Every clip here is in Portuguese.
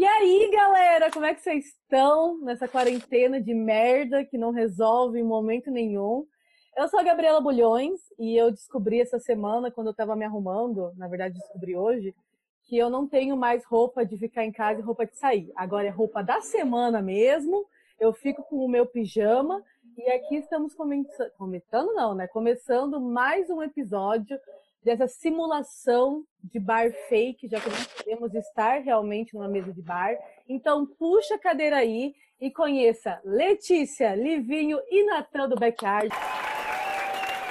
E aí, galera, como é que vocês estão nessa quarentena de merda que não resolve em momento nenhum? Eu sou a Gabriela Bulhões e eu descobri essa semana, quando eu estava me arrumando, na verdade descobri hoje, que eu não tenho mais roupa de ficar em casa e roupa de sair. Agora é roupa da semana mesmo. Eu fico com o meu pijama e aqui estamos começando, comentando não, né? Começando mais um episódio dessa simulação de bar fake, já que não podemos estar realmente numa mesa de bar. Então, puxa a cadeira aí e conheça Letícia, Livinho e Natan do Backyard.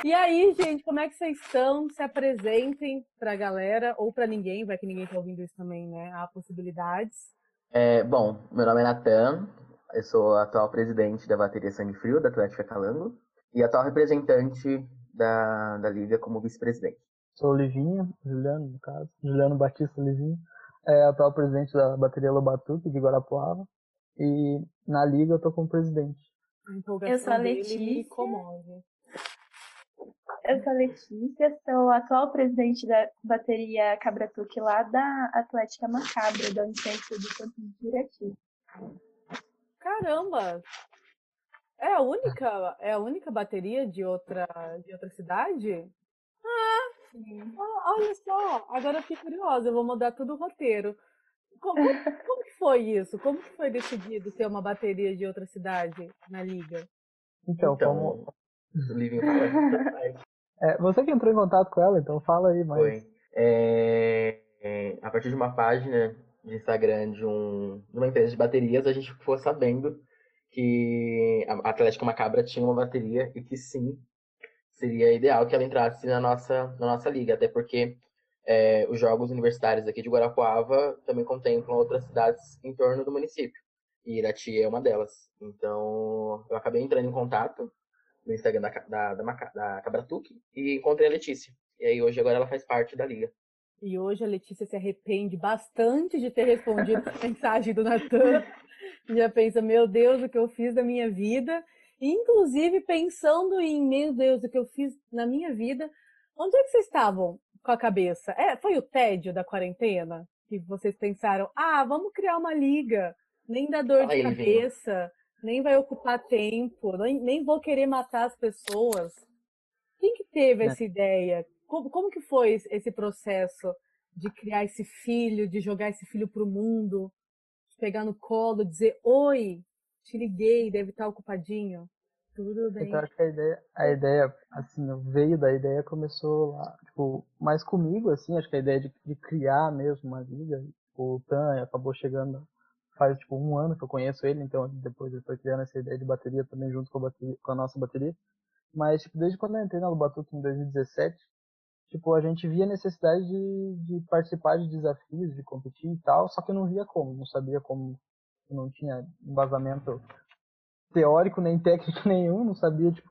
E aí, gente, como é que vocês estão? Se apresentem para a galera ou para ninguém, vai que ninguém está ouvindo isso também, né? Há possibilidades. É, bom, meu nome é Natan, eu sou atual presidente da bateria Sangue Frio da Atlética Calango e atual representante da, da Liga como vice-presidente. Sou o Livinho, Juliano, no caso, Juliano Batista Livinho, é atual presidente da bateria Lobatuque de Guarapuava. E na liga eu tô como presidente. Eu sou a Letícia. Eu sou a Letícia, sou a atual presidente da bateria Cabratuque lá da Atlética Macabra, da Unicentro do Campos Diretivo. Caramba! É a única, é a única bateria de outra, de outra cidade? Ah, ah, olha só, agora eu fiquei curiosa, eu vou mudar todo o roteiro. Como, como que foi isso? Como que foi decidido ter uma bateria de outra cidade na liga? Então, Então, como. É, você que entrou em contato com ela, então fala aí mais. Foi. É, é, a partir de uma página de Instagram de, um, de uma empresa de baterias, a gente ficou sabendo que a Atlética Macabra tinha uma bateria e que sim, seria ideal que ela entrasse na nossa, na nossa liga, até porque é, os jogos universitários aqui de Guarapuava também contemplam outras cidades em torno do município. E Irati é uma delas. Então, eu acabei entrando em contato no Instagram da, da, da, da Cabratuque e encontrei a Letícia. E aí hoje agora ela faz parte da liga. E hoje a Letícia se arrepende bastante de ter respondido a mensagem do Natan. Já pensa, meu Deus, o que eu fiz da minha vida. Inclusive, pensando em, meu Deus, o que eu fiz na minha vida. Onde é que vocês estavam com a cabeça? É, foi o tédio da quarentena? Que vocês pensaram, ah, vamos criar uma liga. Nem dá dor de cabeça, nem vai ocupar tempo, nem, nem vou querer matar as pessoas. Quem que teve É. essa ideia? Como, como que foi esse- esse processo de criar esse filho, de jogar esse filho pro mundo, de pegar no colo, dizer, oi, te liguei, deve estar ocupadinho. Tudo bem. Então acho que a ideia, a ideia, assim, veio da ideia, começou lá, tipo, mais comigo, assim, acho que a ideia de, de criar mesmo uma liga, tipo, o Tan acabou chegando faz, tipo, um ano que eu conheço ele, então depois ele foi criando essa ideia de bateria também junto com a, bateria, com a nossa bateria. Mas, tipo, desde quando eu entrei na Lubatuque em 2017, tipo, a gente via a necessidade de, de participar de desafios, de competir e tal, só que eu não via como, não sabia como, não tinha embasamento teórico nem técnico nenhum, não sabia, tipo,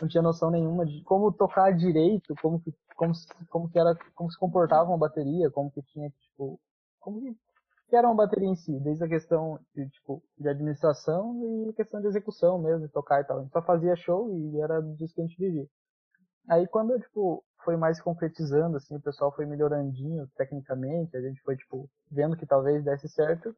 não tinha noção nenhuma de como tocar direito, como que, como, se- como que era, como se comportava uma bateria, como que tinha, tipo, como que, que era uma bateria em si, desde a questão de, tipo, de administração e a questão de execução mesmo, de tocar e tal. A gente só fazia show e era disso que a gente vivia. Aí quando, tipo, foi mais concretizando, assim, o pessoal foi melhorandinho tecnicamente, a gente foi, tipo, vendo que talvez desse certo,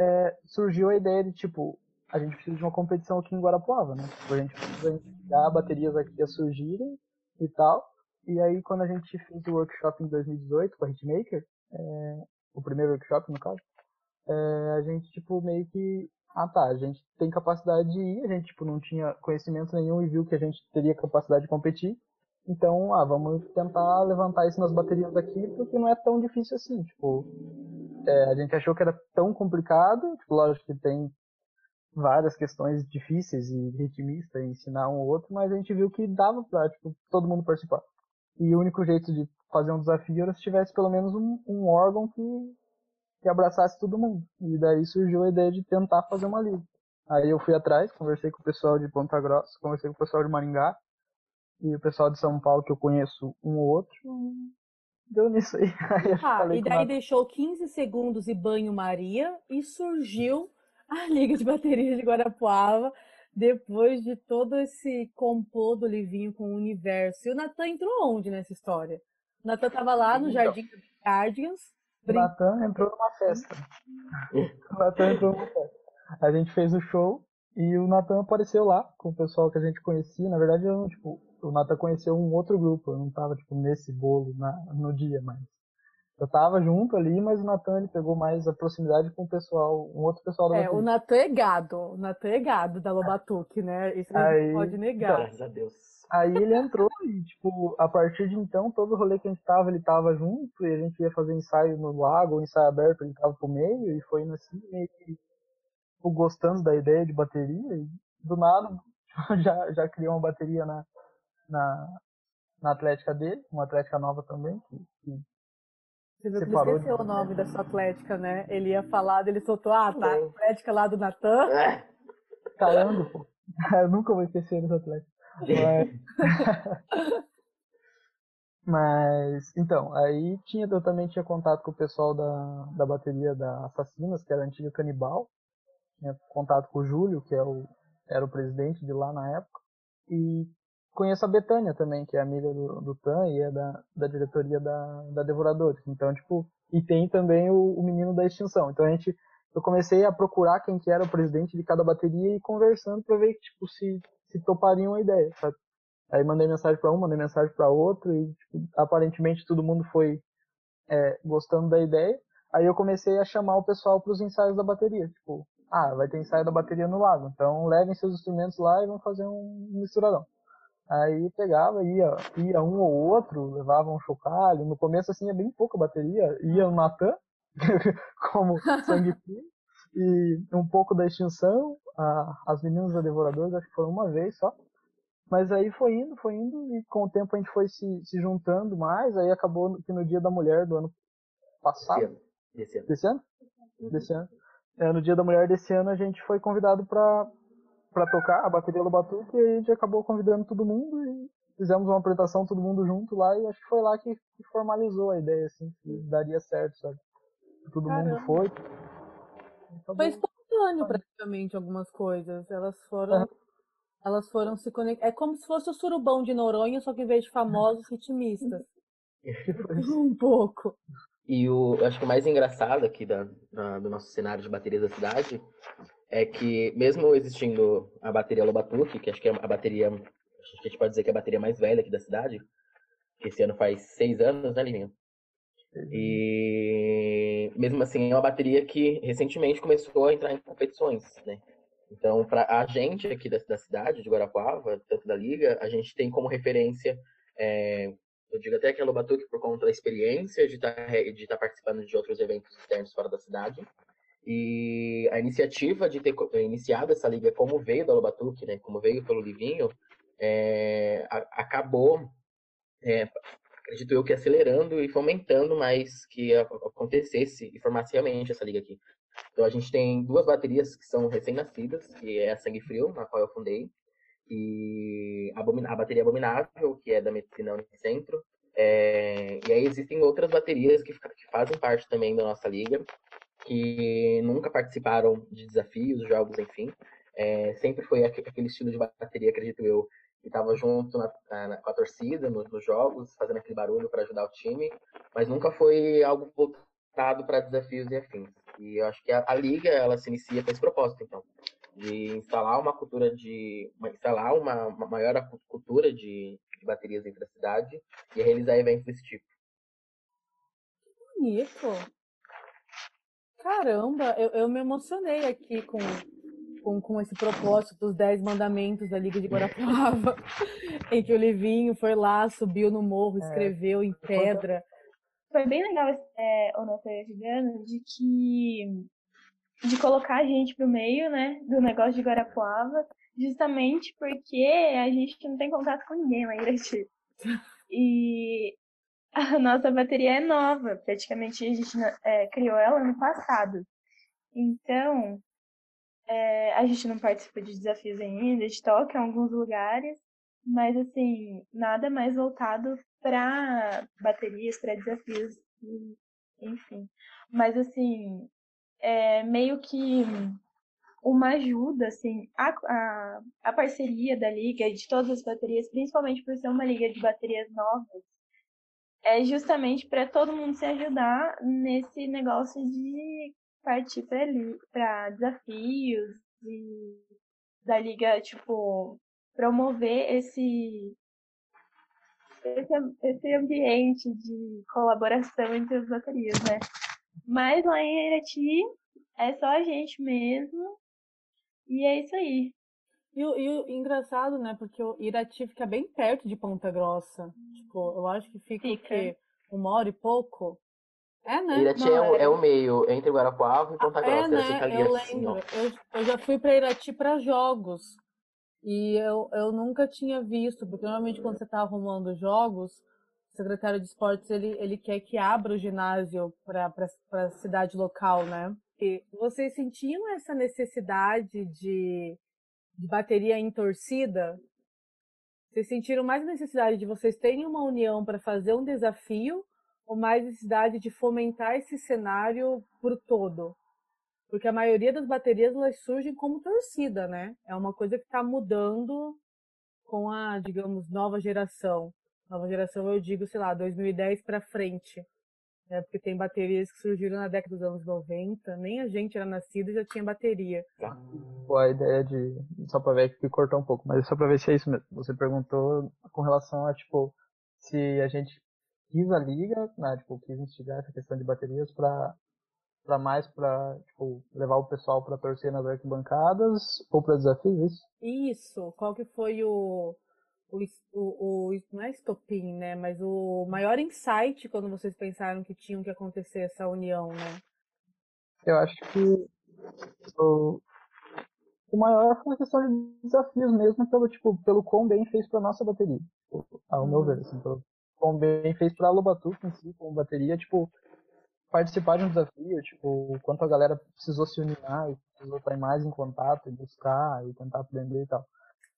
é, surgiu a ideia de, tipo, a gente precisa de uma competição aqui em Guarapuava, né? Tipo, a gente precisa instigar baterias aqui a surgirem e tal. E aí, quando a gente fez o workshop em 2018 com a Hitmaker, é, o primeiro workshop, no caso, é, a gente, tipo, meio que... Ah, tá, a gente tem capacidade de ir, a gente, tipo, não tinha conhecimento nenhum e viu que a gente teria capacidade de competir. Então, ah, vamos tentar levantar isso nas baterias daqui, porque não é tão difícil assim, tipo... é, a gente achou que era tão complicado, tipo, lógico que tem várias questões difíceis e ritmista ensinar um ou outro, mas a gente viu que dava pra, tipo, todo mundo participar. E o único jeito de fazer um desafio era se tivesse pelo menos um, um órgão que, que abraçasse todo mundo. E daí surgiu a ideia de tentar fazer uma liga. Aí eu fui atrás, conversei com o pessoal de Ponta Grossa, conversei com o pessoal de Maringá, e o pessoal de São Paulo que eu conheço um ou outro, deu nisso aí. Aí Ah, falei e daí deixou 15 segundos e banho-maria e surgiu a Liga de Baterias de Guarapuava depois de todo esse complô do Livinho com o universo. E o Natan entrou onde nessa história? O Natan tava lá no Então. Jardim dos Guardians, O Natan entrou numa festa. o Natan entrou numa festa. A gente fez o show e o Natan apareceu lá com o pessoal que a gente conhecia. Na verdade, eu, tipo, o Natan conheceu um outro grupo. Eu não tava, tipo, nesse bolo na, no dia, mas eu tava junto ali, mas o Natan ele pegou mais a proximidade com o pessoal, um outro pessoal da É, o Natan é gado, o Natan é gado da Lobatuque, né? Isso a gente pode negar. Graças a Deus. Aí ele entrou e, tipo, a partir de então, todo rolê que a gente tava, ele tava junto, e a gente ia fazer ensaio no lago, ensaio aberto, ele tava pro meio, e foi assim, meio que, tipo, gostando da ideia de bateria, e do nada, já, já criou uma bateria na, na, na Atlética dele, uma Atlética nova também, que, que você viu que ele esqueceu de... o nome da sua atlética, né? Ele ia falar, ele soltou, ah, tá, atlética lá do Natan. É. Caramba, pô. Eu nunca vou esquecer dessa atlética. Mas... Mas, então, aí tinha, eu também tinha contato com o pessoal da, da bateria da Assassinas, que era a antiga Canibal. Tinha contato com o Júlio, que é o, era o presidente de lá na época. E conheço a Betânia também, que é amiga do, do Tan e é da, da diretoria da, da Devoradores. Então, tipo, e tem também o, o menino da extinção. Então a gente, eu comecei a procurar quem que era o presidente de cada bateria e conversando para ver, tipo, se, se topariam a ideia, sabe? Aí mandei mensagem para um, mandei mensagem para outro e tipo, aparentemente todo mundo foi é, gostando da ideia. Aí eu comecei a chamar o pessoal para os ensaios da bateria, tipo, ah, vai ter ensaio da bateria no lago, então levem seus instrumentos lá e vão fazer um misturadão. Aí pegava, ia, ia um ou outro, levava um chocalho. No começo, assim, é bem pouca bateria. Ia o Natan, como sangue frio, e um pouco da extinção. A, as meninas da Devoradores, acho que foram uma vez só. Mas aí foi indo, foi indo, e com o tempo a gente foi se, se juntando mais. Aí acabou que no Dia da Mulher do ano passado. Desse ano. Desse ano? Desse ano. É, no Dia da Mulher desse ano a gente foi convidado para para tocar a bateria do Batuque e a gente acabou convidando todo mundo e fizemos uma apresentação todo mundo junto lá e acho que foi lá que, que formalizou a ideia, assim, que daria certo, sabe? Todo Caramba. mundo foi. Foi espontâneo praticamente algumas coisas. Elas foram. Elas foram se conectar. É como se fosse o surubão de Noronha, só que em vez de famosos, ritmistas. um pouco. E o, eu acho que o mais engraçado aqui da, da, do nosso cenário de baterias da cidade é que, mesmo existindo a bateria Lobatuque, que acho que é a bateria, acho que a gente pode dizer que é a bateria mais velha aqui da cidade, que esse ano faz seis anos, né, Lininho? E mesmo assim é uma bateria que recentemente começou a entrar em competições, né? Então, para a gente aqui da, da, cidade, de Guarapuava, tanto da Liga, a gente tem como referência, é, eu digo até que a Lobatuque por conta da experiência de tá, estar tá participando de outros eventos externos fora da cidade, e a iniciativa de ter iniciado essa liga, como veio da Lobatuque, né, como veio pelo Livinho, é, acabou, é, acredito eu, que acelerando e fomentando mais que acontecesse e formasse realmente essa liga aqui. Então a gente tem duas baterias que são recém-nascidas, que é a Sangue Frio, na qual eu fundei, e a, a bateria Abominável, que é da Medicina Unicentro. É, e aí existem outras baterias que, que fazem parte também da nossa liga, que nunca participaram de desafios, jogos, enfim. É, sempre foi aquele estilo de bateria, acredito eu, que estava junto na, na, com a torcida nos, jogos, fazendo aquele barulho para ajudar o time, mas nunca foi algo voltado para desafios e afins. E eu acho que a, a, liga ela se inicia com esse propósito, então, de instalar uma cultura de, uma, instalar uma, uma maior cultura de, de baterias entre a cidade e realizar eventos desse tipo. Bonito. Caramba, eu, eu me emocionei aqui com, com, com esse propósito dos Dez Mandamentos da Liga de Guarapuava, em que o Livinho foi lá, subiu no morro, é. escreveu é. em pedra. Foi bem legal é, o Gigano de que de colocar a gente pro meio, né, do negócio de Guarapuava, justamente porque a gente não tem contato com ninguém lá em Irati. E a nossa bateria é nova, praticamente a gente é, criou ela no passado. Então, é, a gente não participa de desafios ainda, a gente toca em alguns lugares, mas assim, nada mais voltado para baterias, para desafios, enfim. Mas assim, é meio que uma ajuda, assim, a, a, a parceria da liga de todas as baterias, principalmente por ser uma liga de baterias novas, é justamente para todo mundo se ajudar nesse negócio de partir para desafios e da liga, tipo, promover esse, esse, esse ambiente de colaboração entre as baterias, né? Mas lá em Irati é só a gente mesmo. E é isso aí. E, e, engraçado, né? Porque o Irati fica bem perto de Ponta Grossa. Tipo, eu acho que fica, fica. Uma hora e pouco? É, né? Irati é, o, é o meio, entre Guarapuava e Ponta Grossa. É, né? Eu assim, lembro. Eu, eu já fui para Irati para jogos. E eu, eu nunca tinha visto, porque normalmente quando você está arrumando jogos, o secretário de esportes ele, ele quer que abra o ginásio para a cidade local, né? E vocês sentiam essa necessidade de, de bateria em torcida? Vocês sentiram mais necessidade de vocês terem uma união para fazer um desafio ou mais necessidade de fomentar esse cenário por todo? Porque a maioria das baterias elas surgem como torcida, né? É uma coisa que está mudando com a, digamos, nova geração. Nova geração eu digo, sei lá, 2010 para frente. Né? Porque tem baterias que surgiram na década dos anos 90, nem a gente era nascido e já tinha bateria. Tá. a ideia de. Só para ver que cortou um pouco, mas só para ver se é isso mesmo. Você perguntou com relação a, tipo, se a gente quis a liga, né? Tipo, quis instigar essa questão de baterias para para mais para tipo, levar o pessoal para torcer nas arquibancadas ou para desafios? Isso. Qual que foi o, o, o, o não é estopim, né? Mas o maior insight quando vocês pensaram que tinham que acontecer essa união, né? Eu acho que o, o maior foi a questão de desafios mesmo pelo tipo pelo quão bem fez para nossa bateria, tipo, ao meu ver, assim, pelo quão bem fez para a Lobatuca em si como bateria, tipo participar de um desafio, tipo, o quanto a galera precisou se unir precisou estar mais em contato e buscar e tentar aprender e tal.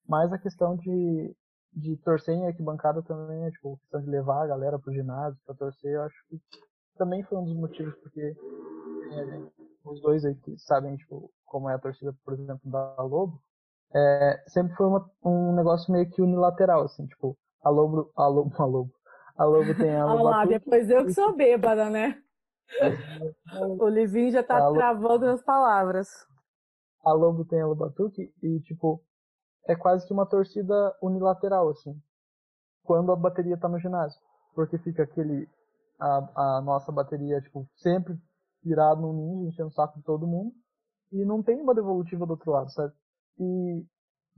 Mas a questão de, de torcer em arquibancada também, é, tipo, a questão de levar a galera pro ginásio pra torcer, eu acho que também foi um dos motivos porque gente, os dois aí que sabem, tipo, como é a torcida, por exemplo, da Lobo, é, sempre foi uma, um negócio meio que unilateral, assim, tipo, a Lobo, a Lobo, a Lobo, a Lobo tem a Olha lá, depois eu que sou bêbada, né? o Livinho já tá travando nas palavras. A Lobo tem a Lobatuque e, tipo, é quase que uma torcida unilateral, assim. Quando a bateria tá no ginásio. Porque fica aquele. A, a nossa bateria, tipo, sempre virado no ninja, enchendo o saco de todo mundo. E não tem uma devolutiva do outro lado, sabe? E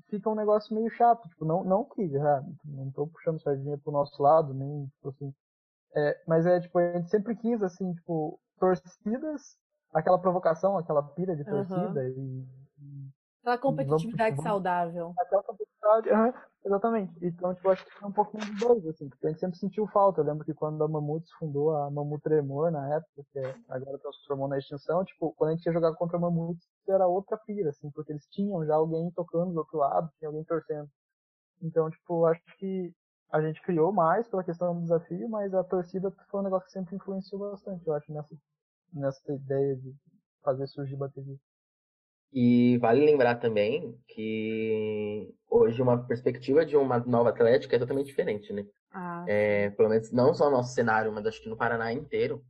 fica um negócio meio chato, tipo, não, não que, já, não tô puxando sardinha pro nosso lado, nem, tipo assim, é, mas é, tipo, a gente sempre quis, assim, tipo, torcidas, aquela provocação, aquela pira de torcida uhum. e, Aquela competitividade vamos, saudável. Aquela competitividade, uhum, exatamente. Então, tipo, acho que foi um pouquinho dos dois, assim, porque a gente sempre sentiu falta. Eu lembro que quando a Mamutes fundou a Mamut Tremor na época, que agora transformou na extinção, tipo, quando a gente ia jogar contra a Mamutes, era outra pira, assim, porque eles tinham já alguém tocando do outro lado, tinha alguém torcendo. Então, tipo, acho que a gente criou mais pela questão do desafio, mas a torcida foi um negócio que sempre influenciou bastante, eu acho, nessa, nessa ideia de fazer surgir bateria. E vale lembrar também que hoje uma perspectiva de uma nova atlética é totalmente diferente, né? Ah, é, pelo menos não só no nosso cenário, mas acho que no Paraná inteiro.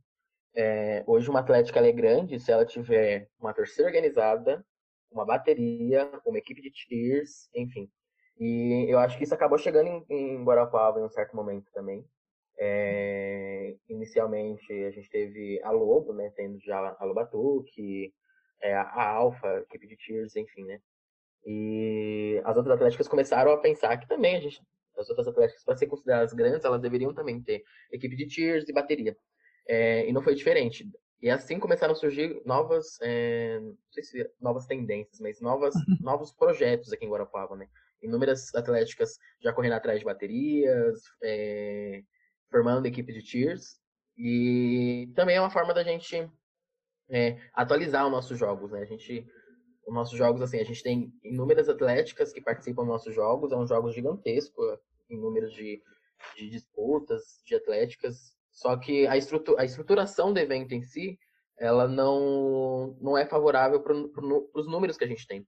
É, hoje uma atlética é grande se ela tiver uma torcida organizada, uma bateria, uma equipe de tiers, enfim. E eu acho que isso acabou chegando em, em Guarapuava em um certo momento também. É, inicialmente a gente teve a Lobo, né, tendo já a Lobatuque, é, a Alfa, equipe de Tears, enfim, né. E as outras atléticas começaram a pensar que também a gente, as outras atléticas, para ser consideradas grandes, elas deveriam também ter equipe de Tears e bateria. É, e não foi diferente. E assim começaram a surgir novas, é, não sei se novas tendências, mas novas, novos projetos aqui em Guarapuava, né? inúmeras atléticas já correndo atrás de baterias, é, formando equipe de tiers. E também é uma forma da gente é, atualizar os nossos jogos, né? A gente, os nossos jogos, assim, a gente tem inúmeras atléticas que participam dos nossos jogos, é um jogo gigantesco em números de, de disputas, de atléticas. Só que a, estrutura, a estruturação do evento em si, ela não, não é favorável para os números que a gente tem.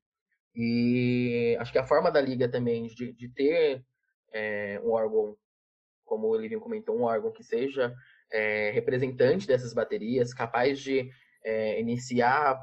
E acho que a forma da liga também de, de ter é, um órgão como o Livinho comentou, um órgão que seja é, representante dessas baterias, capaz de é, iniciar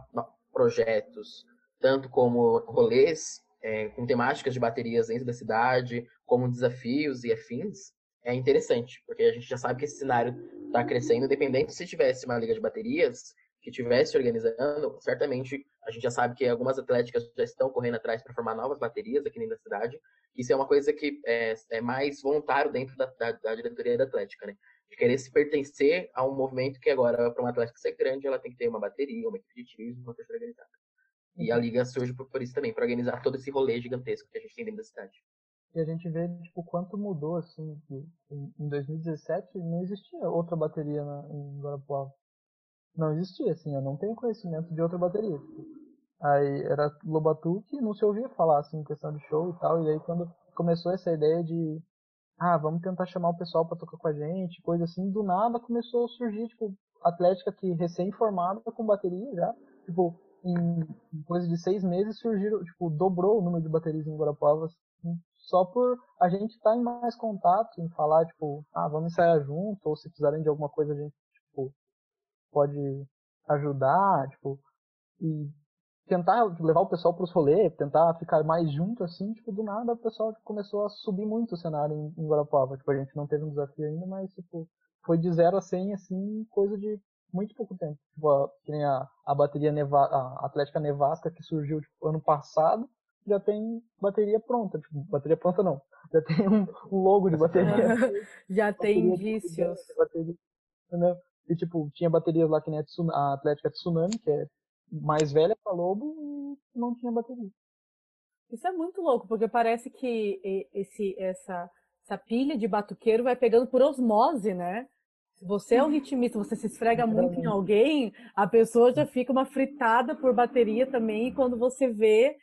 projetos, tanto como rolês é, com temáticas de baterias dentro da cidade, como desafios e afins, é interessante, porque a gente já sabe que esse cenário está crescendo, independente se tivesse uma liga de baterias que tivesse organizando, certamente a gente já sabe que algumas atléticas já estão correndo atrás para formar novas baterias aqui dentro da cidade. Isso é uma coisa que é, é mais voluntário dentro da, da, da, diretoria da Atlética, né? De querer se pertencer a um movimento que agora, para uma Atlética ser grande, ela tem que ter uma bateria, uma equipe de tiro, uma torcida organizada. E a liga surge por, por, isso também, para organizar todo esse rolê gigantesco que a gente tem dentro da cidade. E a gente vê tipo quanto mudou assim, que em 2017 não existia outra bateria na, em Guarapuava não existia, assim, eu não tenho conhecimento de outra bateria. Tipo, aí era Lobatuque, não se ouvia falar, assim, questão de show e tal, e aí quando começou essa ideia de, ah, vamos tentar chamar o pessoal para tocar com a gente, coisa assim, do nada começou a surgir, tipo, Atlética que recém-formada com bateria já, tipo, em coisa de seis meses surgiram, tipo, dobrou o número de baterias em Guarapuava, assim, só por a gente estar tá em mais contato, em falar, tipo, ah, vamos ensaiar junto, ou se precisarem de alguma coisa a gente, tipo, pode ajudar, tipo, e tentar levar o pessoal para os rolês, tentar ficar mais junto assim, tipo, do nada o pessoal tipo, começou a subir muito o cenário em, em Guarapuava. Tipo, a gente não teve um desafio ainda, mas tipo, foi de 0 a 100 assim, coisa de muito pouco tempo. Tipo, a, tem a, a bateria Neva, a Atlética Nevasca que surgiu tipo, ano passado, já tem bateria pronta, tipo, bateria pronta não. Já tem um, um logo de bateria. já tem indícios. Bateria? E, tipo, tinha baterias lá que nem a, Atlética Tsunami, que é mais velha que a Lobo, e não tinha bateria. Isso é muito louco, porque parece que esse, essa, essa pilha de batuqueiro vai pegando por osmose, né? Se você é um ritmista, você se esfrega muito em alguém, a pessoa já fica uma fritada por bateria também, e quando você vê,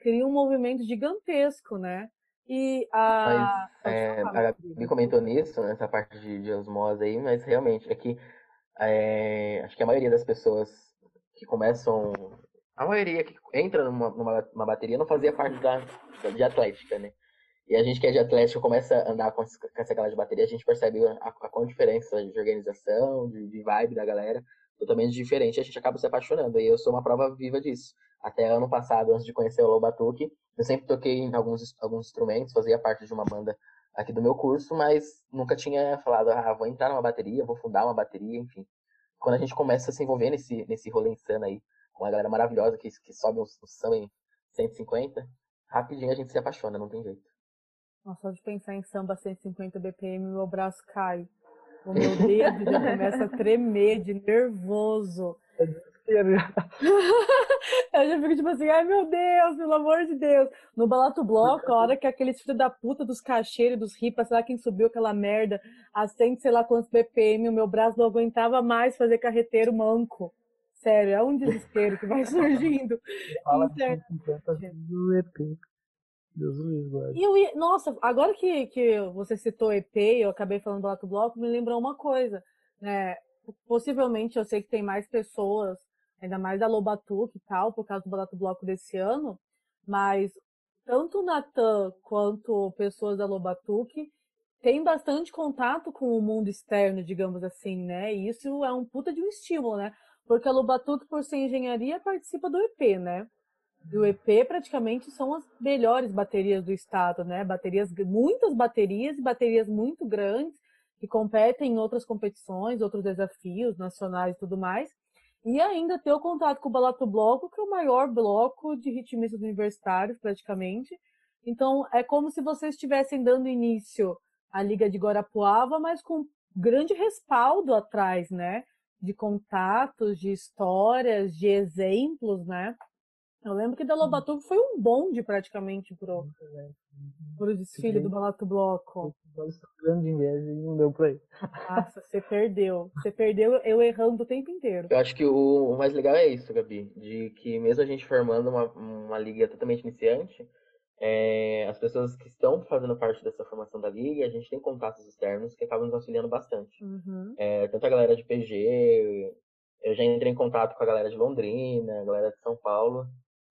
cria um movimento gigantesco, né? E a. Mas, é, a Gabi comentou nisso, nessa parte de, de osmose aí, mas realmente, é que é, acho que a maioria das pessoas que começam. A maioria que entra numa, numa bateria não fazia parte da, de atlética, né? E a gente que é de atlética começa a andar com, essa, com essa galera de bateria, a gente percebe a, a, a diferença de organização, de, de vibe da galera, totalmente diferente, a gente acaba se apaixonando. E eu sou uma prova viva disso. Até ano passado, antes de conhecer o Lobatuque, eu sempre toquei em alguns, alguns instrumentos, fazia parte de uma banda aqui do meu curso, mas nunca tinha falado, ah, vou entrar numa bateria, vou fundar uma bateria, enfim. Quando a gente começa a se envolver nesse, nesse rolê insano aí, com a galera maravilhosa que, que sobe um, um samba em 150, rapidinho a gente se apaixona, não tem jeito. Nossa, só de pensar em samba 150 BPM, meu braço cai. O meu dedo já começa a tremer de nervoso. Desespero. eu já fico tipo assim, ai meu Deus, pelo amor de Deus. No Balato Bloco, a hora que aqueles filhos da puta dos cacheiros, dos ripas, sei lá quem subiu aquela merda, a 100, sei lá quantos BPM, o meu braço não aguentava mais fazer carreteiro manco. Sério, é um desespero que vai surgindo. Fala do EP. Deus E eu nossa, agora que, que você citou EP, eu acabei falando do Balato Bloco, me lembrou uma coisa. Né? Possivelmente eu sei que tem mais pessoas ainda mais da Lobatuque e tal, por causa do Barato Bloco desse ano, mas tanto o Natan quanto pessoas da Lobatuque têm bastante contato com o mundo externo, digamos assim, né? E isso é um puta de um estímulo, né? Porque a Lobatuque, por ser engenharia, participa do EP, né? Do EP praticamente são as melhores baterias do estado, né? Baterias, muitas baterias e baterias muito grandes que competem em outras competições, outros desafios nacionais e tudo mais. E ainda ter o contato com o Balato Bloco, que é o maior bloco de ritmistas universitários, praticamente. Então, é como se vocês estivessem dando início à Liga de Guarapuava, mas com grande respaldo atrás, né? De contatos, de histórias, de exemplos, né? Eu lembro que da Lobatuba foi um bonde praticamente pro, pro desfile do Balato Bloco. grande inveja e não deu pra ir. Nossa, você perdeu. Você perdeu eu errando o tempo inteiro. Eu acho que o, o, mais legal é isso, Gabi. De que mesmo a gente formando uma, uma liga totalmente iniciante, é, as pessoas que estão fazendo parte dessa formação da liga, a gente tem contatos externos que acabam nos auxiliando bastante. Uhum. É, tanto a galera de PG, eu já entrei em contato com a galera de Londrina, a galera de São Paulo.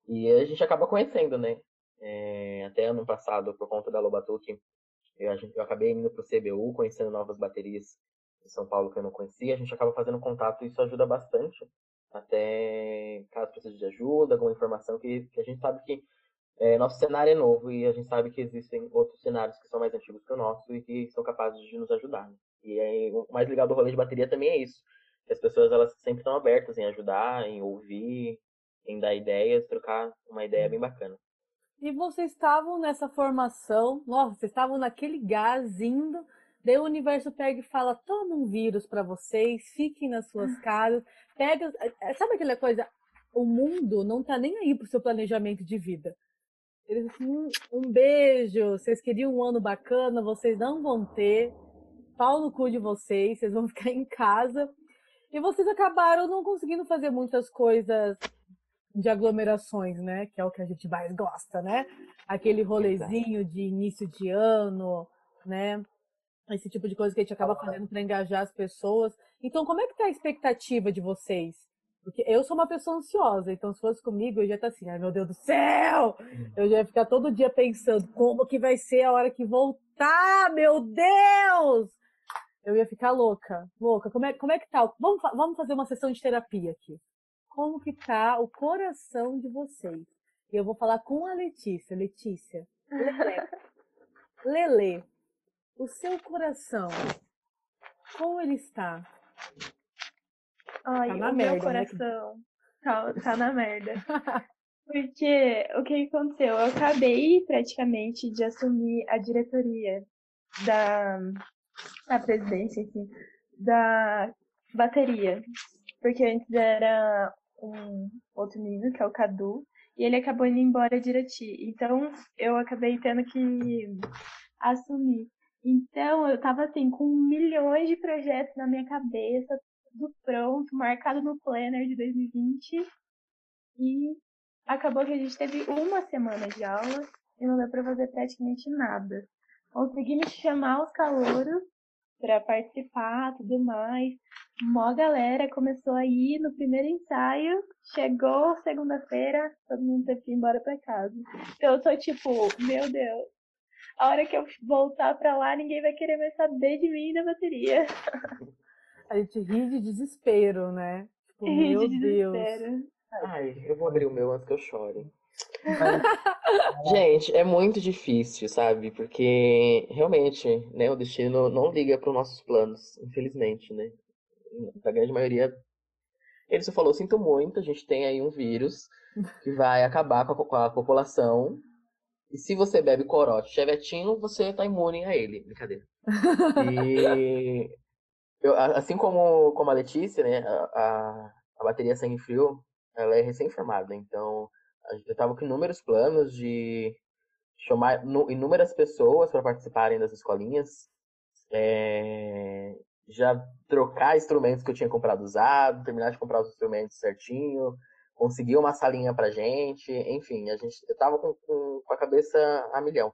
E a gente acaba conhecendo, né? É, até ano passado, por conta da Lobatuque, Eu, eu acabei indo para o CBU, conhecendo novas baterias em São Paulo que eu não conhecia. A gente acaba fazendo contato e isso ajuda bastante. Até caso precise de ajuda, alguma informação, que, que a gente sabe que é, nosso cenário é novo e a gente sabe que existem outros cenários que são mais antigos que o nosso e que são capazes de nos ajudar. Né? E aí, o mais legal do rolê de bateria também é isso. Que as pessoas elas sempre estão abertas em ajudar, em ouvir, em dar ideias, trocar uma ideia bem bacana. E vocês estavam nessa formação, nossa, vocês estavam naquele gás indo, daí o universo pega e fala: toma um vírus para vocês, fiquem nas suas casas, pega. É, sabe aquela coisa? O mundo não tá nem aí pro seu planejamento de vida. Eles assim, um, um beijo, vocês queriam um ano bacana, vocês não vão ter. Pau no cu de vocês, vocês vão ficar em casa. E vocês acabaram não conseguindo fazer muitas coisas de aglomerações, né? Que é o que a gente mais gosta, né? Aquele rolezinho de início de ano, né? Esse tipo de coisa que a gente acaba fazendo para engajar as pessoas. Então, como é que tá a expectativa de vocês? Porque eu sou uma pessoa ansiosa, então se fosse comigo, eu já tá assim, ai meu Deus do céu! Eu já ia ficar todo dia pensando como que vai ser a hora que voltar, meu Deus! Eu ia ficar louca, louca. Como é, como é que tá? Vamos, vamos fazer uma sessão de terapia aqui como que tá o coração de vocês. E eu vou falar com a Letícia. Letícia, Lele, Lele o seu coração, como ele está? Ai, tá o merda, meu né, coração né? tá, tá na merda. Porque o que aconteceu? Eu acabei praticamente de assumir a diretoria da a presidência aqui, da bateria. Porque antes era um outro menino, que é o Cadu, e ele acabou indo embora direto. Então, eu acabei tendo que assumir. Então, eu tava assim, com milhões de projetos na minha cabeça, tudo pronto, marcado no planner de 2020. E acabou que a gente teve uma semana de aula e não deu pra fazer praticamente nada. Conseguimos chamar os calouros para participar, tudo mais. Mó galera começou a ir no primeiro ensaio, chegou segunda-feira, todo mundo teve que ir embora para casa. Então eu tô tipo, meu Deus, a hora que eu voltar para lá, ninguém vai querer mais saber de mim na bateria. A gente ri de desespero, né? Tipo, ri meu de Deus. Desespero. Ai, eu vou abrir o meu antes que eu chore. Gente, é muito difícil, sabe? Porque realmente, né, o destino não liga para os nossos planos, infelizmente, né? Da grande maioria. Ele só falou: sinto muito, a gente tem aí um vírus que vai acabar com a, com a população. E se você bebe corote chevetinho, você tá imune a ele. Brincadeira. E eu, assim como, como a Letícia, né, a, a, a bateria sangue frio, ela é recém-formada, então gente estava com inúmeros planos de chamar inúmeras pessoas para participarem das escolinhas, é, já trocar instrumentos que eu tinha comprado usado, terminar de comprar os instrumentos certinho, conseguir uma salinha pra gente, enfim, a gente eu tava com, com, com a cabeça a milhão.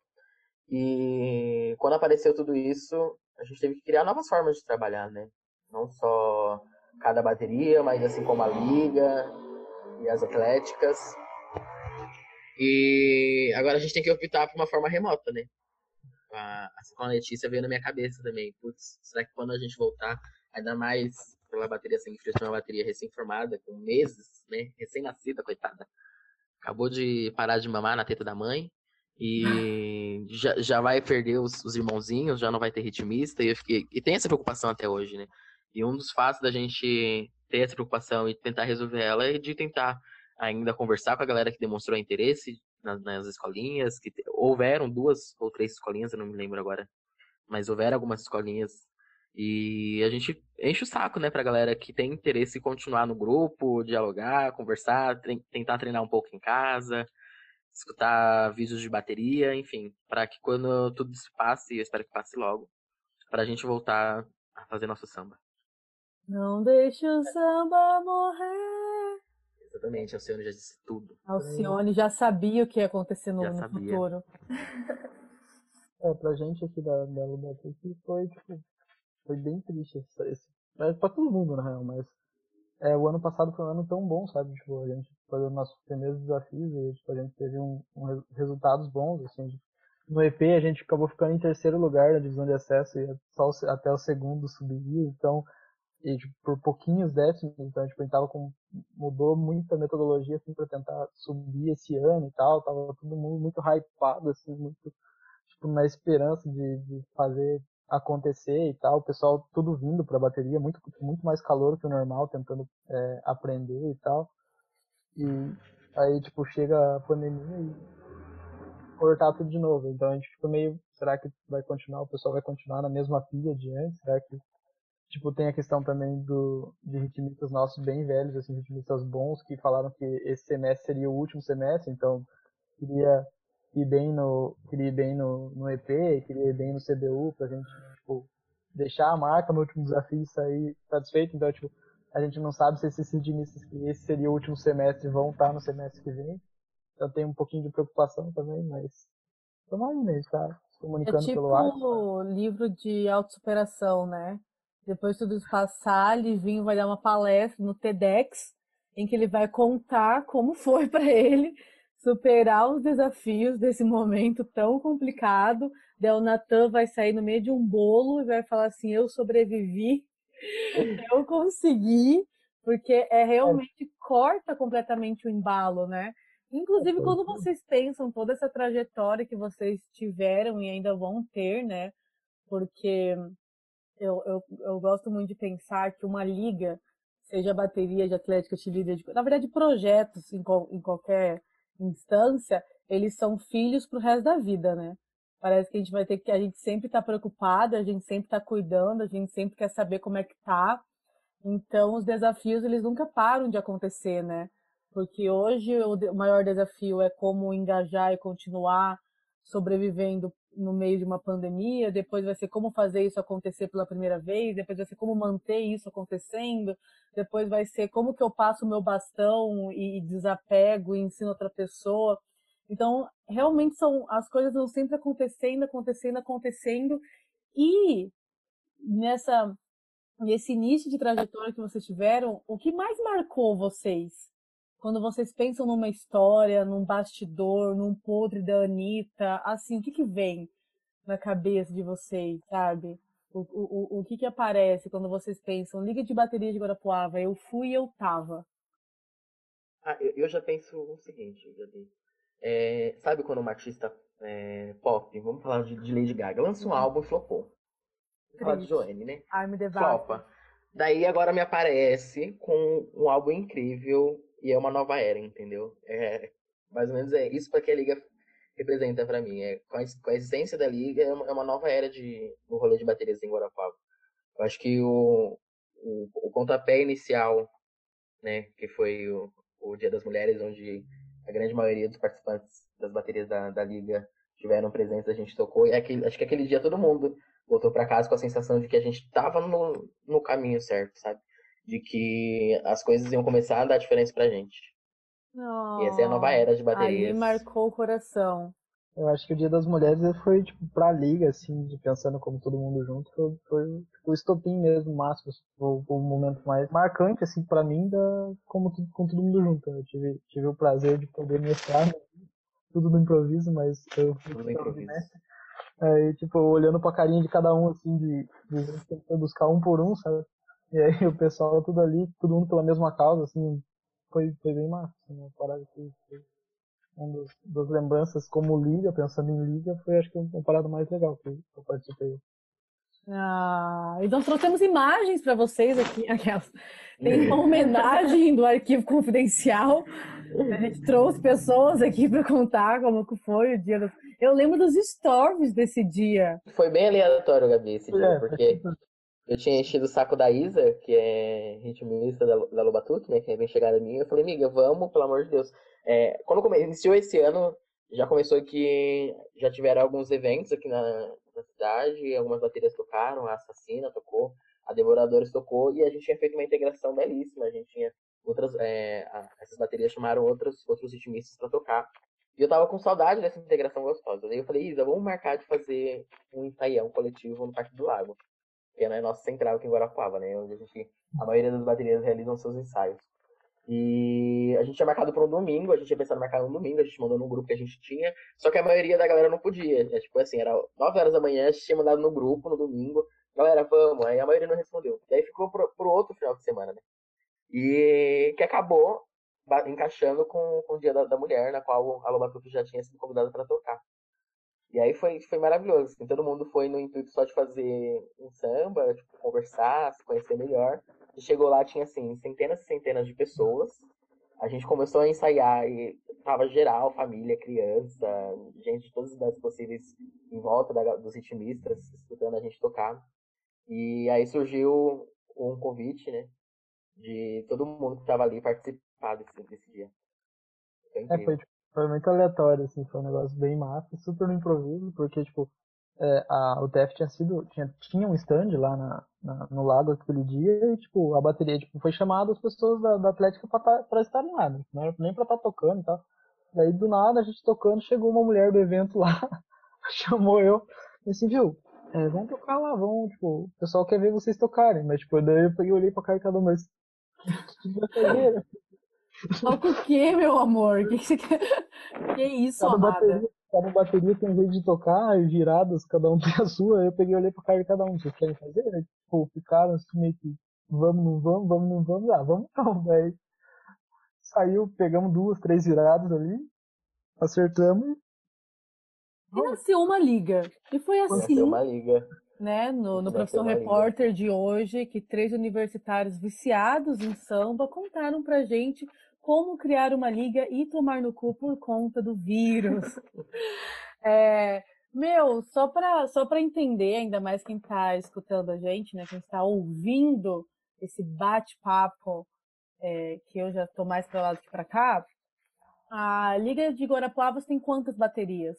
E quando apareceu tudo isso, a gente teve que criar novas formas de trabalhar, né? Não só cada bateria, mas assim como a liga e as atléticas. E agora a gente tem que optar por uma forma remota, né? A, com a Letícia veio na minha cabeça também. Putz, será que quando a gente voltar, ainda mais pela bateria sem frio, uma bateria recém-formada, com meses, né? Recém-nascida, coitada. Acabou de parar de mamar na teta da mãe. E já, já vai perder os, os irmãozinhos, já não vai ter ritmista. E, eu fiquei, e tem essa preocupação até hoje, né? E um dos fatos da gente ter essa preocupação e tentar resolver ela é de tentar ainda conversar com a galera que demonstrou interesse nas, nas escolinhas, que houveram duas ou três escolinhas, eu não me lembro agora, mas houveram algumas escolinhas e a gente enche o saco, né, pra galera que tem interesse em continuar no grupo, dialogar, conversar, tentar treinar um pouco em casa, escutar vídeos de bateria, enfim, para que quando tudo isso passe, eu espero que passe logo, pra gente voltar a fazer nosso samba. Não deixe o samba morrer. Exatamente, Alcione já disse tudo. Alcione já sabia o que ia acontecer no, no futuro. É, pra gente aqui da, da foi, tipo, foi bem triste esse, esse, é pra todo mundo, na real, mas é, o ano passado foi um ano tão bom, sabe? Tipo, a gente fazendo nossos primeiros desafios e tipo, a gente teve um, um, resultados bons, assim, no EP a gente acabou ficando em terceiro lugar na divisão de acesso e só até o segundo subiria, então e tipo, por pouquinhos décimos, então tipo, a gente tava com mudou muito a metodologia assim para tentar subir esse ano e tal, tava todo mundo muito hypado assim, muito tipo na esperança de, de fazer acontecer e tal, o pessoal tudo vindo para a bateria, muito muito mais calor que o normal, tentando é, aprender e tal. E aí tipo chega a pandemia e cortar tudo de novo. Então a gente fica meio, será que vai continuar, o pessoal vai continuar na mesma pilha de antes? Será que tipo tem a questão também do de ritmistas nossos bem velhos, assim, ritmistas bons que falaram que esse semestre seria o último semestre, então queria ir bem no queria ir bem no, no EP, queria ir bem no CBU pra gente tipo deixar a marca no último desafio e sair satisfeito. Então, tipo, a gente não sabe se esses ritmistas que esse seria o último semestre vão estar no semestre que vem eu tenho um pouquinho de preocupação também, mas estamos aí, né? Tá se comunicando é tipo pelo ar. Tá? livro de autossuperação, né? Depois de tudo isso passar, Livinho vai dar uma palestra no TEDx, em que ele vai contar como foi para ele superar os desafios desse momento tão complicado. Daí o Natan vai sair no meio de um bolo e vai falar assim: Eu sobrevivi, eu consegui, porque é realmente corta completamente o embalo, né? Inclusive, quando vocês pensam toda essa trajetória que vocês tiveram e ainda vão ter, né? Porque eu, eu, eu gosto muito de pensar que uma liga, seja bateria de atlética, de líder, de, na verdade, projetos em, em qualquer instância, eles são filhos para o resto da vida, né? Parece que a gente vai ter que, a gente sempre está preocupado, a gente sempre está cuidando, a gente sempre quer saber como é que tá. Então, os desafios, eles nunca param de acontecer, né? porque hoje o maior desafio é como engajar e continuar sobrevivendo no meio de uma pandemia, depois vai ser como fazer isso acontecer pela primeira vez, depois vai ser como manter isso acontecendo, depois vai ser como que eu passo o meu bastão e desapego e ensino outra pessoa. Então, realmente são as coisas vão sempre acontecendo, acontecendo, acontecendo e nessa nesse início de trajetória que vocês tiveram, o que mais marcou vocês? Quando vocês pensam numa história, num bastidor, num podre da Anitta, assim, o que que vem na cabeça de vocês, sabe? O, o, o que que aparece quando vocês pensam, liga de bateria de Guarapuava, eu fui e eu tava? Ah, eu, eu já penso o seguinte, Gabi. É, sabe quando uma artista é, pop, vamos falar de, de, Lady Gaga, lança um uhum. álbum e flopou. Falar de Joanne, né? Ai, me Flopa. Daí agora me aparece com um álbum incrível, e é uma nova era, entendeu? É, mais ou menos é isso que a liga representa para mim. É, com, a, com a essência da liga, é uma, é uma, nova era de, no rolê de baterias em Guarapava. Eu acho que o, o, o pontapé inicial, né, que foi o, o Dia das Mulheres, onde a grande maioria dos participantes das baterias da, da liga tiveram presença, a gente tocou, e aquele, acho que aquele dia todo mundo voltou para casa com a sensação de que a gente estava no, no caminho certo, sabe? De que as coisas iam começar a dar diferença pra gente. Oh, e essa é a nova era de baterias. Aí marcou o coração. Eu acho que o Dia das Mulheres foi, tipo, pra liga, assim, de pensando como todo mundo junto, foi, foi tipo, o estopim mesmo, máximo, assim, o, o, momento mais marcante, assim, pra mim, da, como com todo mundo junto. Eu tive, tive o prazer de poder mestrar, né? tudo no improviso, mas eu fui tudo no improviso. Né? Aí, tipo, olhando pra carinha de cada um, assim, de, de tentar buscar um por um, sabe? E aí o pessoal tudo ali, todo mundo pela mesma causa, assim, foi, foi bem massa. Assim, uma parada que foi uma das lembranças como liga, pensando em liga, foi acho que uma parada mais legal que eu participei. Ah, então trouxemos imagens para vocês aqui, aquelas. Tem uma homenagem do arquivo confidencial. A gente trouxe pessoas aqui para contar como que foi o dia. Do... Eu lembro dos stories desse dia. Foi bem aleatório, Gabi, esse dia, é, porque eu tinha enchido o saco da Isa, que é ritmista da, da Lobatuque, né? Que é bem chegada minha. Eu falei, amiga, vamos, pelo amor de Deus. É, quando come... iniciou esse ano, já começou que já tiveram alguns eventos aqui na, na cidade, algumas baterias tocaram, a Assassina tocou, a Devoradores tocou, e a gente tinha feito uma integração belíssima. A gente tinha outras. É, essas baterias chamaram outros, outros ritmistas para tocar. E eu tava com saudade dessa integração gostosa. Daí eu falei, Isa, vamos marcar de fazer um ensaião coletivo no Parque do Lago que é a nossa central aqui em Guarapuava, né? Onde a gente, a maioria das baterias realizam seus ensaios. E a gente tinha marcado para um domingo, a gente tinha pensado em marcar um domingo, a gente mandou no grupo que a gente tinha, só que a maioria da galera não podia. É, tipo assim, era 9 horas da manhã, a gente tinha mandado no grupo no domingo, galera, vamos, aí a maioria não respondeu. E aí ficou pro, pro outro final de semana, né? E que acabou encaixando com, com o Dia da, da Mulher, na qual a Loba já tinha sido convidada para tocar. E aí foi, foi maravilhoso. Assim, todo mundo foi no intuito só de fazer um samba, tipo, conversar, se conhecer melhor. E chegou lá, tinha assim, centenas e centenas de pessoas. A gente começou a ensaiar e tava geral, família, criança, gente de todas as idades possíveis em volta da, dos ritmistas, escutando a gente tocar. E aí surgiu um convite, né? De todo mundo que estava ali participar desse, desse dia. Foi, é, foi, foi muito aleatório, assim, foi um negócio bem massa, super no improviso, porque, tipo, é, a, o TF tinha sido, tinha, tinha um stand lá na, na, no lago aquele dia e, tipo, a bateria, tipo, foi chamada as pessoas da, da Atlética pra, tá, pra estarem lá, né? não era nem pra estar tá tocando e tal. Daí, do nada, a gente tocando, chegou uma mulher do evento lá, chamou eu, e assim, viu, é, vamos tocar lá, vamos, tipo, o pessoal quer ver vocês tocarem, mas, tipo, daí eu peguei, olhei pra cara de cada um, mas, que? Toca o quê, meu amor? Que, que você quer? Que isso, cada amada? Bateria, cada bateria tem um jeito de tocar, viradas, cada um tem a sua. Eu peguei e olhei pra cara de cada um. Vocês querem fazer? Aí, tipo, ficaram assim meio que, vamos, não vamos, vamos, não vamos. Ah, vamos então. Daí saiu, pegamos duas, três viradas ali, acertamos. E nasceu uma liga. E foi assim. Nasceu uma liga né, no, no Profissão Repórter de hoje, que três universitários viciados em samba contaram pra gente como criar uma liga e tomar no cu por conta do vírus. é, meu, só para só pra entender, ainda mais quem está escutando a gente, né, quem está ouvindo esse bate-papo, é, que eu já estou mais para lá do que para cá, a Liga de Guarapuavas tem quantas baterias?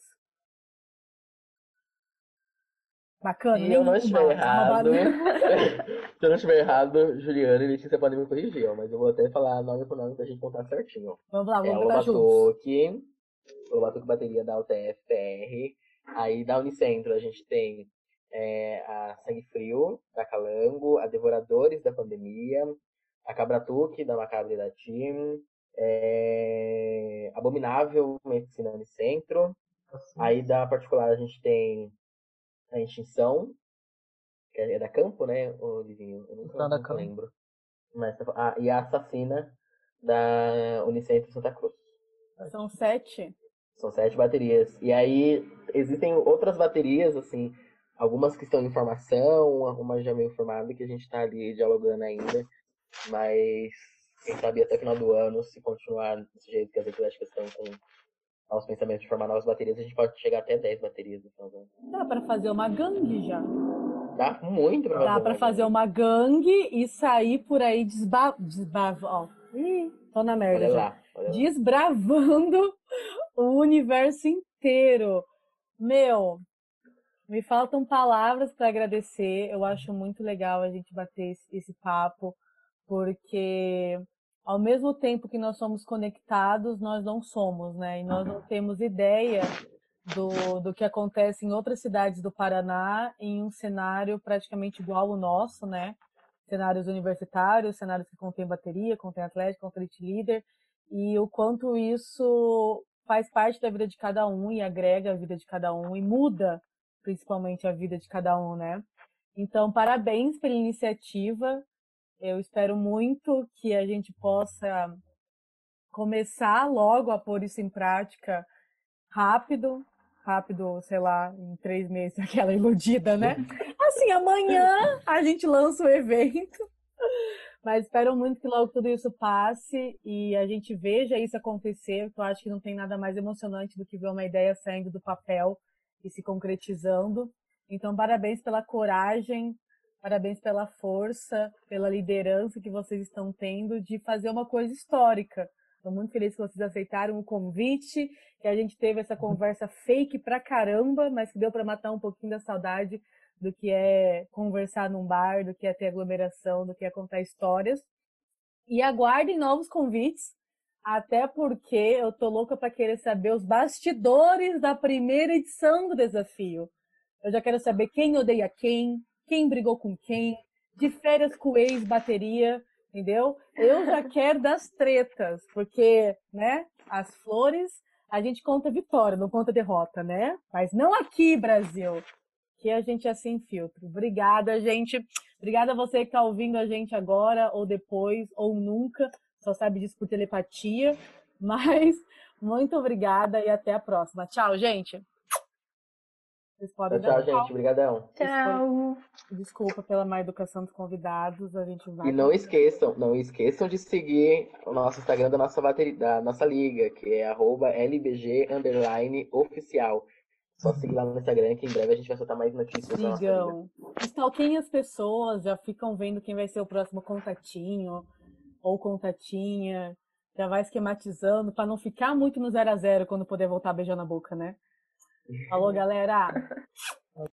Bacana. Se eu não estiver errado, se eu não estiver errado, Juliana e Letícia podem me corrigir, ó, mas eu vou até falar nome por nome pra gente contar certinho. Vamos lá, vamos é, contar juntos. Lobatuque bateria da UTF-PR. Aí da Unicentro a gente tem é, a Sangue Frio, da Calango, a Devoradores da Pandemia, a Cabratuque, da Macabre da Team, é, Abominável, Medicina Unicentro. Aí da particular a gente tem a extinção, que é da Campo, né, o Livinho? Eu nunca, nunca campo. lembro. Mas, ah, e a assassina da Unicentro Santa Cruz. São sete? São sete baterias. E aí existem outras baterias, assim, algumas que estão em formação, algumas já meio formadas, que a gente está ali dialogando ainda. Mas quem sabe até o final do ano, se continuar desse jeito que as atléticas estão com aos pensamentos de formar novas baterias, a gente pode chegar até 10 baterias. Então? Dá para fazer uma gangue já. Dá muito pra fazer. Dá para fazer uma gangue e sair por aí desba... desba... Ó. Ih, tô na merda olha já. Lá, Desbravando o universo inteiro. Meu, me faltam palavras para agradecer. Eu acho muito legal a gente bater esse papo, porque ao mesmo tempo que nós somos conectados, nós não somos, né? E nós não temos ideia do, do que acontece em outras cidades do Paraná em um cenário praticamente igual ao nosso, né? Cenários universitários, cenários que contêm bateria, contém atlético, contém líder, e o quanto isso faz parte da vida de cada um e agrega a vida de cada um e muda principalmente a vida de cada um, né? Então, parabéns pela iniciativa. Eu espero muito que a gente possa começar logo a pôr isso em prática rápido, rápido, sei lá, em três meses, aquela iludida, né? Assim, amanhã a gente lança o evento. Mas espero muito que logo tudo isso passe e a gente veja isso acontecer, eu acho que não tem nada mais emocionante do que ver uma ideia saindo do papel e se concretizando. Então, parabéns pela coragem, Parabéns pela força, pela liderança que vocês estão tendo de fazer uma coisa histórica. Estou muito feliz que vocês aceitaram o convite, que a gente teve essa conversa fake pra caramba, mas que deu para matar um pouquinho da saudade do que é conversar num bar, do que é ter aglomeração, do que é contar histórias. E aguardem novos convites, até porque eu tô louca para querer saber os bastidores da primeira edição do desafio. Eu já quero saber quem odeia quem, quem brigou com quem, de férias com ex, bateria. entendeu? Eu já quero das tretas, porque, né, as flores a gente conta vitória, não conta derrota, né? Mas não aqui, Brasil, que a gente é sem filtro. Obrigada, gente. Obrigada a você que está ouvindo a gente agora, ou depois, ou nunca. Só sabe disso por telepatia. Mas muito obrigada e até a próxima. Tchau, gente. Vocês podem tchau, tchau, gente. Obrigadão. Tchau. Desculpa pela má educação dos convidados. A gente vai. E não esqueçam, não esqueçam de seguir o nosso Instagram da nossa bateria, da nossa liga, que é @lbg_oficial. Só seguir lá no Instagram que em breve a gente vai soltar mais notícias. Sigam. Stalkeiem as pessoas, já ficam vendo quem vai ser o próximo contatinho ou contatinha. Já vai esquematizando para não ficar muito no zero a zero quando poder voltar beijando a boca, né? Falou, galera!